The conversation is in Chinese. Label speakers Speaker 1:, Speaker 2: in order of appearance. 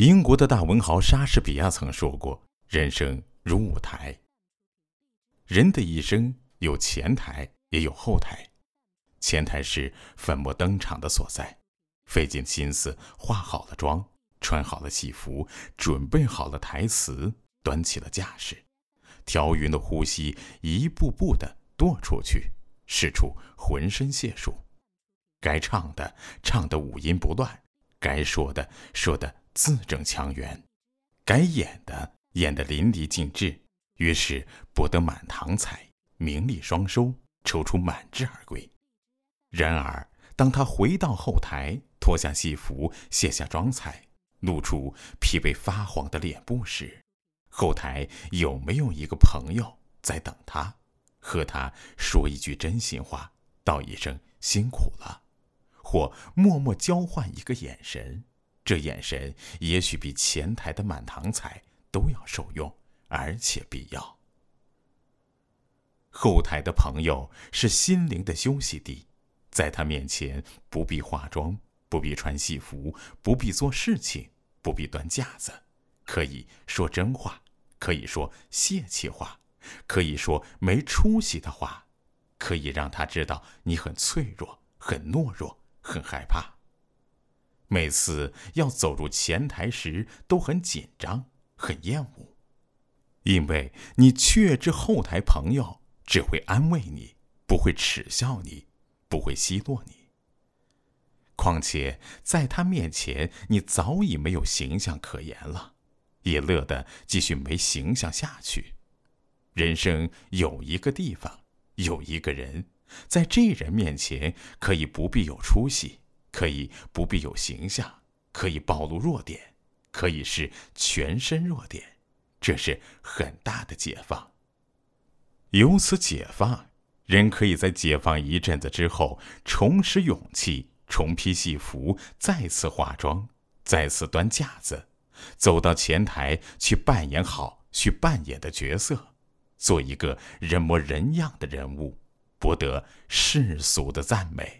Speaker 1: 英国的大文豪莎士比亚曾说过：“人生如舞台。”人的一生有前台，也有后台。前台是粉墨登场的所在，费尽心思化好了妆，穿好了戏服，准备好了台词，端起了架势，调匀的呼吸，一步步的跺出去，使出浑身解数。该唱的唱得五音不乱，该说的说的。字正腔圆，该演的演得淋漓尽致，于是博得满堂彩，名利双收，抽出满志而归。然而，当他回到后台，脱下戏服，卸下妆彩，露出疲惫发黄的脸部时，后台有没有一个朋友在等他，和他说一句真心话，道一声辛苦了，或默默交换一个眼神？这眼神也许比前台的满堂彩都要受用，而且必要。后台的朋友是心灵的休息地，在他面前不必化妆，不必穿戏服，不必做事情，不必端架子，可以说真话，可以说泄气话，可以说没出息的话，可以让他知道你很脆弱、很懦弱、很害怕。每次要走入前台时，都很紧张，很厌恶，因为你确知后台朋友只会安慰你，不会耻笑你，不会奚落你。况且在他面前，你早已没有形象可言了，也乐得继续没形象下去。人生有一个地方，有一个人，在这人面前可以不必有出息。可以不必有形象，可以暴露弱点，可以是全身弱点，这是很大的解放。由此解放，人可以在解放一阵子之后，重拾勇气，重披戏服，再次化妆，再次端架子，走到前台去扮演好去扮演的角色，做一个人模人样的人物，博得世俗的赞美。